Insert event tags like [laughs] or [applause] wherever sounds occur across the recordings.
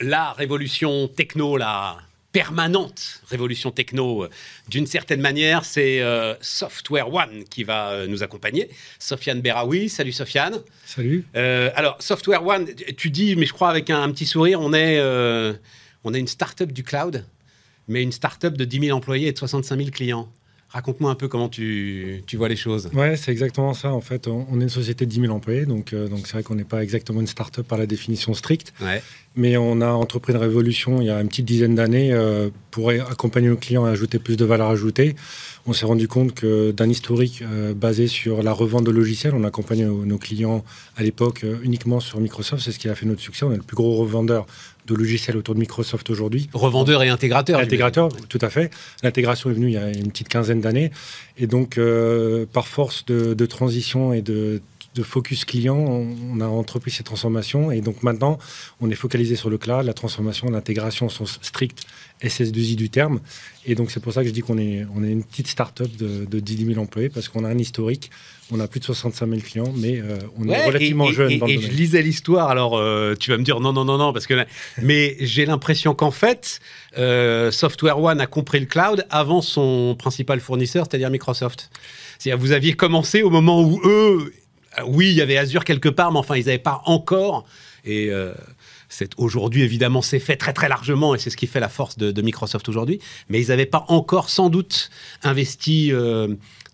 la révolution techno, la permanente révolution techno, euh, d'une certaine manière, c'est euh, Software One qui va euh, nous accompagner. Sofiane Beraoui, salut Sofiane. Salut. alors, Software One, tu dis, mais je crois avec un, petit sourire, on est, on est une start-up du cloud, mais une start-up de 10 000 employés et de 65 000 clients. Raconte-moi un peu comment tu, tu, vois les choses. Ouais, c'est exactement ça. En fait, on, est une société de 10 000 employés, donc euh, donc c'est vrai qu'on n'est pas exactement une start-up par la définition stricte. Ouais. Mais on a entrepris une révolution il y a une petite dizaine d'années euh, pour accompagner nos clients et ajouter plus de valeur ajoutée. On s'est rendu compte que d'un historique euh, basé sur la revente de logiciels, on accompagnait nos, nos clients à l'époque uniquement sur Microsoft. C'est ce qui a fait notre succès. On est le plus gros revendeur de logiciels autour de Microsoft aujourd'hui. Revendeur et intégrateur. Intégrateur, tout à fait. L'intégration est venue il y a une petite quinzaine d'années. Et donc, euh, par force de, transition et de, focus client, on, a entrepris cette transformation. Et donc maintenant, on est focalisé sur le cloud. La transformation, l'intégration sont strictes SS2I du terme. Et donc, c'est pour ça que je dis qu'on est, on est une petite start-up de, de 10 000 employés parce qu'on a un historique on a plus de 65 000 clients, mais euh, on est relativement jeune. Et, et je lisais l'histoire, alors euh, tu vas me dire non, non, non, non, parce que. [laughs] mais j'ai l'impression qu'en fait, euh, Software One a compris le cloud avant son principal fournisseur, c'est-à-dire Microsoft. C'est-à-dire vous aviez commencé au moment où eux, oui, il y avait Azure quelque part, mais enfin, ils n'avaient pas encore. Et c'est aujourd'hui évidemment c'est fait très très largement et c'est ce qui fait la force de, de Microsoft aujourd'hui. Mais ils n'avaient pas encore sans doute investi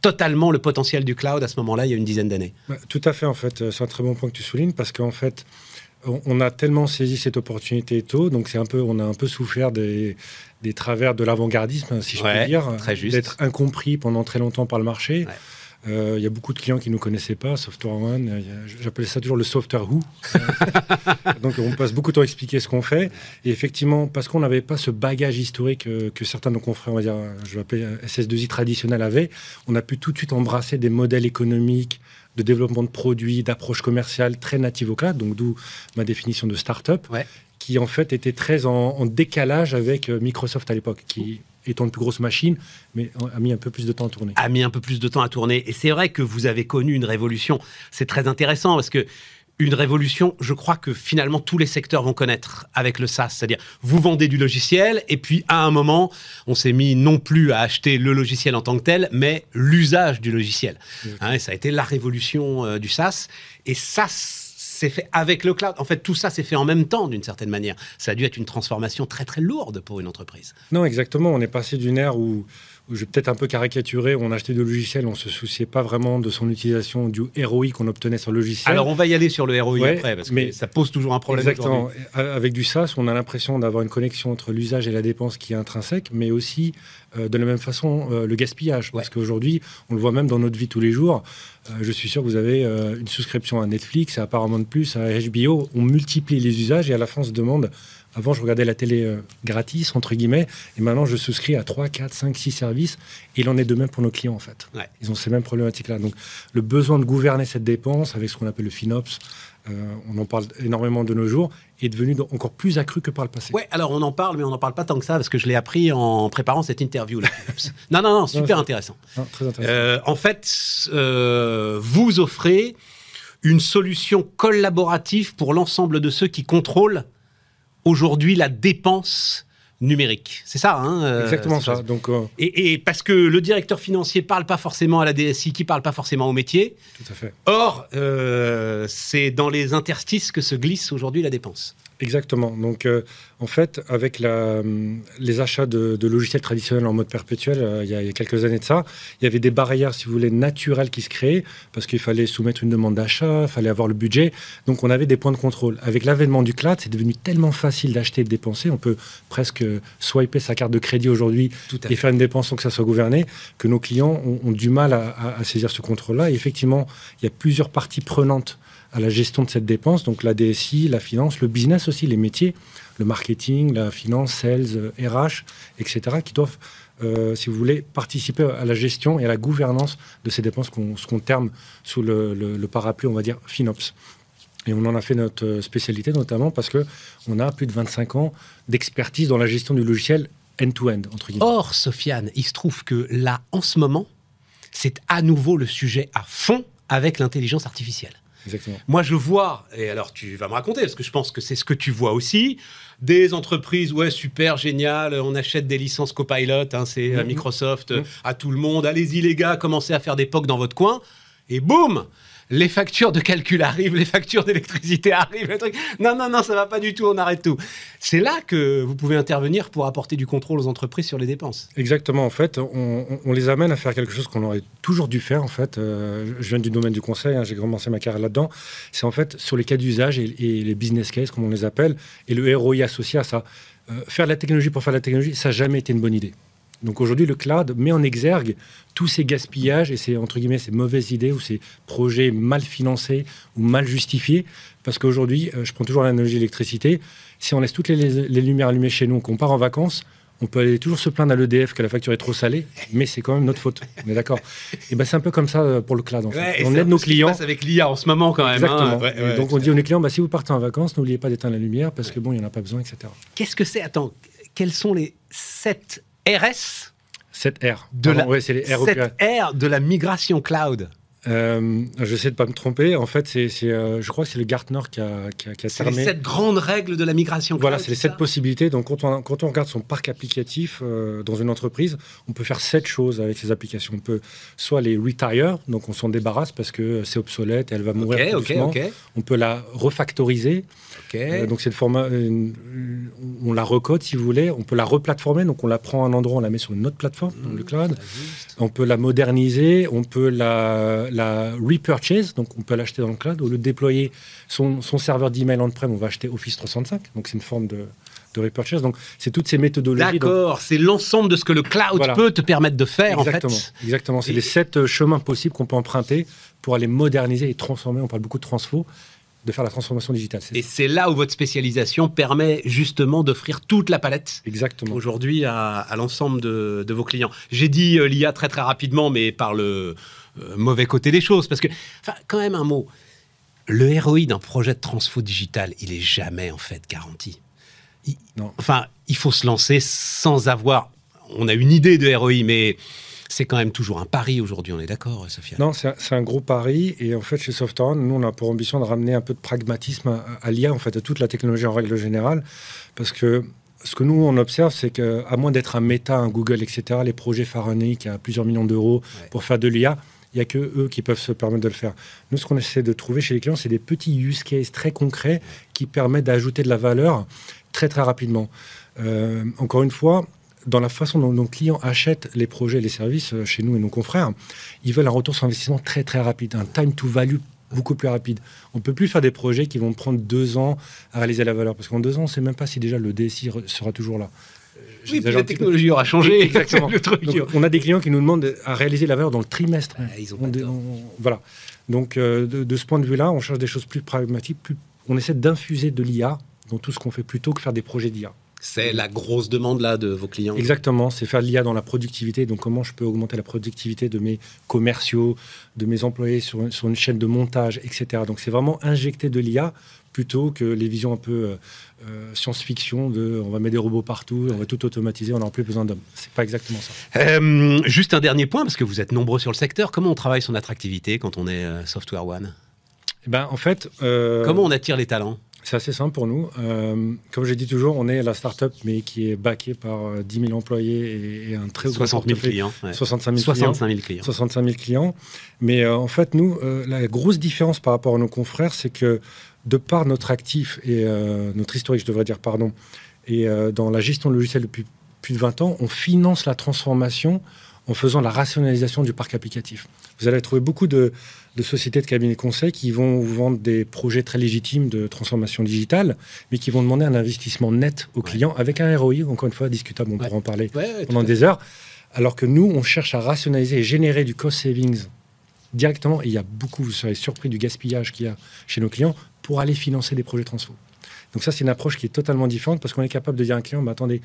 totalement le potentiel du cloud à ce moment-là, il y a une dizaine d'années. Bah, tout à fait, en fait. C'est un très bon point que tu soulignes parce qu'en fait, on a tellement saisi cette opportunité tôt, donc c'est un peu, on a un peu souffert des, des travers de l'avant-gardisme, si je peux dire, d'être incompris pendant très longtemps par le marché. Euh, il y a beaucoup de clients qui ne nous connaissaient pas, Software One. J'appelais ça toujours le Software Who. [laughs] Donc on passe beaucoup de temps à expliquer ce qu'on fait. Et effectivement, parce qu'on n'avait pas ce bagage historique euh, que certains de nos confrères, on va dire, je vais appeler SS2I traditionnels avaient, on a pu tout de suite embrasser des modèles économiques, de développement de produits, d'approche commerciale très native au cloud, donc d'où ma définition de start-up, qui en fait était très en, en décalage avec euh, Microsoft à l'époque, qui étant une plus grosse machine, mais a mis un peu plus de temps à tourner. A mis un peu plus de temps à tourner. Et c'est vrai que vous avez connu une révolution. C'est très intéressant parce que une révolution, je crois que finalement tous les secteurs vont connaître avec le SaaS. C'est-à-dire, vous vendez du logiciel et puis à un moment, on s'est mis non plus à acheter le logiciel en tant que tel, mais l'usage du logiciel. Hein, et ça a été la révolution euh, du SaaS. Et SaaS, c'est fait avec le cloud. En fait, tout ça s'est fait en même temps, d'une certaine manière. Ça a dû être une transformation très, très lourde pour une entreprise. Non, exactement. On est passé d'une ère où, je vais peut-être un peu caricaturer, où on achetait des logiciels, on ne se souciait pas vraiment de son utilisation, du ROI qu'on obtenait sur le logiciel. Alors, on va y aller sur le ROI après, parce que ça pose toujours un problème. Exactement. Avec du SaaS, on a l'impression d'avoir une connexion entre l'usage et la dépense qui est intrinsèque, mais aussi euh, de la même façon euh, le gaspillage. Parce qu'aujourd'hui, on le voit même dans notre vie tous les jours. Euh, je suis sûr que vous avez une souscription à Netflix, à Paramount Plus, à HBO. On multiplie les usages et à la fin, on se demande avant, je regardais la télé gratis, entre guillemets, et maintenant, je souscris à 3, 4, 5, 6 services. Et il en est de même pour nos clients, en fait. Ils ont ces mêmes problématiques-là. Donc, le besoin de gouverner cette dépense avec ce qu'on appelle le FinOps, euh, on en parle énormément de nos jours, est devenu encore plus accru que par le passé. Oui, alors on en parle, mais on n'en parle pas tant que ça, parce que je l'ai appris en préparant cette interview. Là. [laughs] non, non, non, super intéressant. très intéressant. Euh, en fait, euh, vous offrez une solution collaborative pour l'ensemble de ceux qui contrôlent aujourd'hui la dépense numérique. C'est ça, hein euh, Exactement ça. Donc, euh, et, parce que le directeur financier parle pas forcément à la DSI, qui parle pas forcément au métier. Tout à fait. Or, euh, c'est dans les interstices que se glisse aujourd'hui la dépense. Exactement. Donc, en fait, avec la, les achats de, logiciels traditionnels en mode perpétuel, euh, il, y a, quelques années de ça, il y avait des barrières, si vous voulez, naturelles qui se créaient, parce qu'il fallait soumettre une demande d'achat, il fallait avoir le budget. Donc, on avait des points de contrôle. Avec l'avènement du cloud, c'est devenu tellement facile d'acheter et de dépenser. On peut presque swiper sa carte de crédit aujourd'hui et faire une dépense sans que ça soit gouverné, que nos clients ont, du mal à, à saisir ce contrôle-là. Et effectivement, il y a plusieurs parties prenantes à la gestion de cette dépense, donc la DSI, la finance, le business aussi, les métiers, le marketing, la finance, sales, RH, etc., qui doivent, euh, si vous voulez, participer à la gestion et à la gouvernance de ces dépenses qu'on qu terme sous le, parapluie, on va dire, FinOps. Et on en a fait notre spécialité notamment parce qu'on a plus de 25 ans d'expertise dans la gestion du logiciel end-to-end, entre guillemets. Or, Sofiane, il se trouve que là, en ce moment, c'est à nouveau le sujet à fond avec l'intelligence artificielle. Exactement. Moi, je vois, et alors tu vas me raconter, parce que je pense que c'est ce que tu vois aussi, des entreprises, ouais, super, génial, on achète des licences Copilot, hein, c'est euh, Mhm. Microsoft, euh, Mhm. à tout le monde, allez-y les gars, commencez à faire des POC dans votre coin, et boum les factures de calcul arrivent, les factures d'électricité arrivent, le truc. Non, non, non, ça va pas du tout, on arrête tout. C'est là que vous pouvez intervenir pour apporter du contrôle aux entreprises sur les dépenses. Exactement, en fait, on, les amène à faire quelque chose qu'on aurait toujours dû faire, en fait. Euh, je viens du domaine du conseil, hein, j'ai commencé ma carrière là-dedans. C'est en fait sur les cas d'usage et, et les business cases, comme on les appelle, et le ROI associé à ça. Euh, faire de la technologie pour faire de la technologie, ça n'a jamais été une bonne idée. Donc aujourd'hui, le cloud met en exergue tous ces gaspillages et ces, entre guillemets, ces mauvaises idées ou ces projets mal financés ou mal justifiés. Parce qu'aujourd'hui, euh, je prends toujours l'analogie d'électricité, si on laisse toutes les, les lumières allumées chez nous, qu'on part en vacances, on peut aller toujours se plaindre à l'EDF que la facture est trop salée, mais c'est quand même notre faute. On est d'accord Et ben c'est un peu comme ça euh, pour le cloud. En fait. et on aide nos clients. passe avec l'IA en ce moment quand même. hein. Exactement. Ouais, ouais, donc on dit nos clients, bah, si vous partez en vacances, n'oubliez pas d'éteindre la lumière parce que bon, il n'y en a pas besoin, etc. Qu'est-ce que c'est? Attends, quels sont les 7 RS 7 R. de la, ouais, c'est les R. 7 R de la migration cloud Euh, J'essaie de pas me tromper. En fait, c'est, euh, je crois que c'est le Gartner qui a, qui a, qui a C'est les 7 grandes règles de la migration cloud Voilà, c'est les sept possibilités. Donc, quand on, quand on regarde son parc applicatif euh, dans une entreprise, on peut faire sept choses avec ces applications. On peut soit les retire, donc on s'en débarrasse parce que c'est obsolète et elle va mourir Ok, tout ok, doucement. ok. On peut la refactoriser. ok. Euh, donc, c'est le format. on la recode si vous voulez. On peut la replatformer. Donc, on la prend à un endroit, on la met sur une autre plateforme, dans le cloud. On peut la moderniser, on peut la, la repurchase, donc on peut l'acheter dans le cloud. Au lieu de déployer son, son serveur d'email on-prem, on va acheter Office 365. Donc c'est une forme de, de repurchase. Donc c'est toutes ces méthodologies. D'accord, c'est l'ensemble de ce que le cloud Voilà. peut te permettre de faire exactement, en fait. exactement. C'est Et- les sept euh, chemins possibles qu'on peut emprunter pour aller moderniser et transformer. On parle beaucoup de transfo, de faire la transformation digitale. Et c'est là où votre spécialisation permet justement d'offrir toute la palette exactement. aujourd'hui à, à l'ensemble de, de vos clients. J'ai dit euh, l'IA très très rapidement, mais par le euh, mauvais côté des choses, parce que, enfin, quand même un mot. Le ROI d'un projet de transfo digital, il est jamais en fait garanti. Il- Non. Enfin, il faut se lancer sans avoir. On a une idée de ROI, mais c'est quand même toujours un pari aujourd'hui. On est d'accord, Sophia? Non, c'est un, gros pari. Et en fait, chez Softown, nous, on a pour ambition de ramener un peu de pragmatisme à, à l'IA, en fait, à toute la technologie en règle générale. Parce que ce que nous, on observe, c'est qu'à moins d'être un Meta, un Google, etc., les projets pharaoniques à plusieurs millions d'euros Ouais. pour faire de l'IA, il n'y a que eux qui peuvent se permettre de le faire. Nous, ce qu'on essaie de trouver chez les clients, c'est des petits use cases très concrets qui permettent d'ajouter de la valeur très, très rapidement. Euh, encore une fois, dans la façon dont nos clients achètent les projets et les services euh, chez nous et nos confrères, ils veulent un retour sur investissement très très rapide, un time to value beaucoup plus rapide. On ne peut plus faire des projets qui vont prendre deux ans à réaliser la valeur, parce qu'en deux ans, on ne sait même pas si déjà le DSI sera toujours là. Euh, Oui, puis la peu. technologie aura changé. Exactement. [laughs] le truc. Donc, on a des clients qui nous demandent à réaliser la valeur dans le trimestre. Ah, ils ont On on- voilà. Donc, euh, de, de ce point de vue-là, on cherche des choses plus pragmatiques. Plus, on essaie d'infuser de l'IA dans tout ce qu'on fait plutôt que faire des projets d'IA. C'est la grosse demande là de vos clients. Exactement, c'est faire de l'IA dans la productivité. Donc, comment je peux augmenter la productivité de mes commerciaux, de mes employés sur, une- sur une chaîne de montage, etc. Donc, c'est vraiment injecter de l'IA plutôt que les visions un peu euh, euh, science-fiction de on va mettre des robots partout, on va tout automatiser, on n'aura plus besoin d'hommes. C'est pas exactement ça. Euh, juste un dernier point, parce que vous êtes nombreux sur le secteur. Comment on travaille son attractivité quand on est euh, Software One? Eh ben, en fait, euh, Comment on attire les talents? C'est assez simple pour nous. Euh, comme j'ai dit toujours, on est la start-up, mais qui est backée par euh, 10 000 employés et, et un très gros 60 000 portefeuille. clients. ouais. 65 000 clients. 65 000 clients. 65 000 clients. Mais euh, en fait, nous, euh, la grosse différence par rapport à nos confrères, c'est que de par notre actif et euh, notre historique, je devrais dire, pardon, et euh, dans la gestion de logiciels depuis plus de 20 ans, on finance la transformation en faisant la rationalisation du parc applicatif. Vous allez trouver beaucoup de, de sociétés de cabinets conseils qui vont vous vendre des projets très légitimes de transformation digitale, mais qui vont demander un investissement net aux Ouais. clients avec un ROI, encore une fois, discutable, on Ouais. pourra en parler Ouais, pendant des heures, alors que nous, on cherche à rationaliser et générer du cost savings directement. Et il y a beaucoup, vous serez surpris du gaspillage qu'il y a chez nos clients pour aller financer des projets transfo. Donc ça, c'est une approche qui est totalement différente parce qu'on est capable de dire à un client, bah, attendez,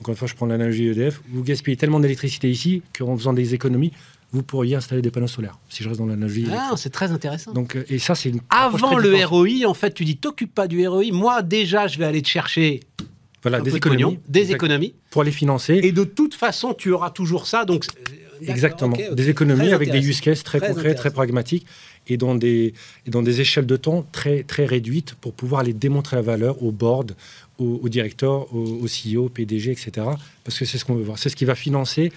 encore une fois, je prends l'analogie EDF, vous gaspillez tellement d'électricité ici qu'en faisant des économies, vous pourriez installer des panneaux solaires, si je reste dans l'analogie. Ah, c'est très intéressant. Donc, euh, et ça, c'est une Avant le. ROI, en fait, tu dis t'occupes pas du ROI. Moi, déjà, je vais aller te chercher Voilà, des économies, pognon, des Exact. économies. pour les financer. Et de toute façon, tu auras toujours ça. Donc, euh, Exactement. Des économies avec des use cases très, concrets, très pragmatiques et dans des, et dans des échelles de temps très, très réduites pour pouvoir aller démontrer la valeur au board, au, au directeur, au, au, CEO, PDG, etc. Parce que c'est ce qu'on veut voir. C'est ce qui va financer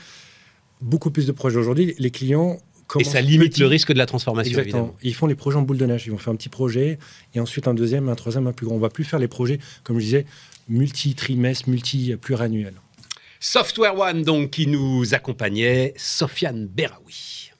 beaucoup plus de projets aujourd'hui. Les clients et ça limite le risque de la transformation. Exactement. Évidemment. Ils font les projets en boule de neige. Ils vont faire un petit projet et ensuite un deuxième, un troisième, un plus grand. On va plus faire les projets, comme je disais, multi-trimestres, multi-pluriannuels. Software One, donc, qui nous accompagnait, Sofiane Beraoui.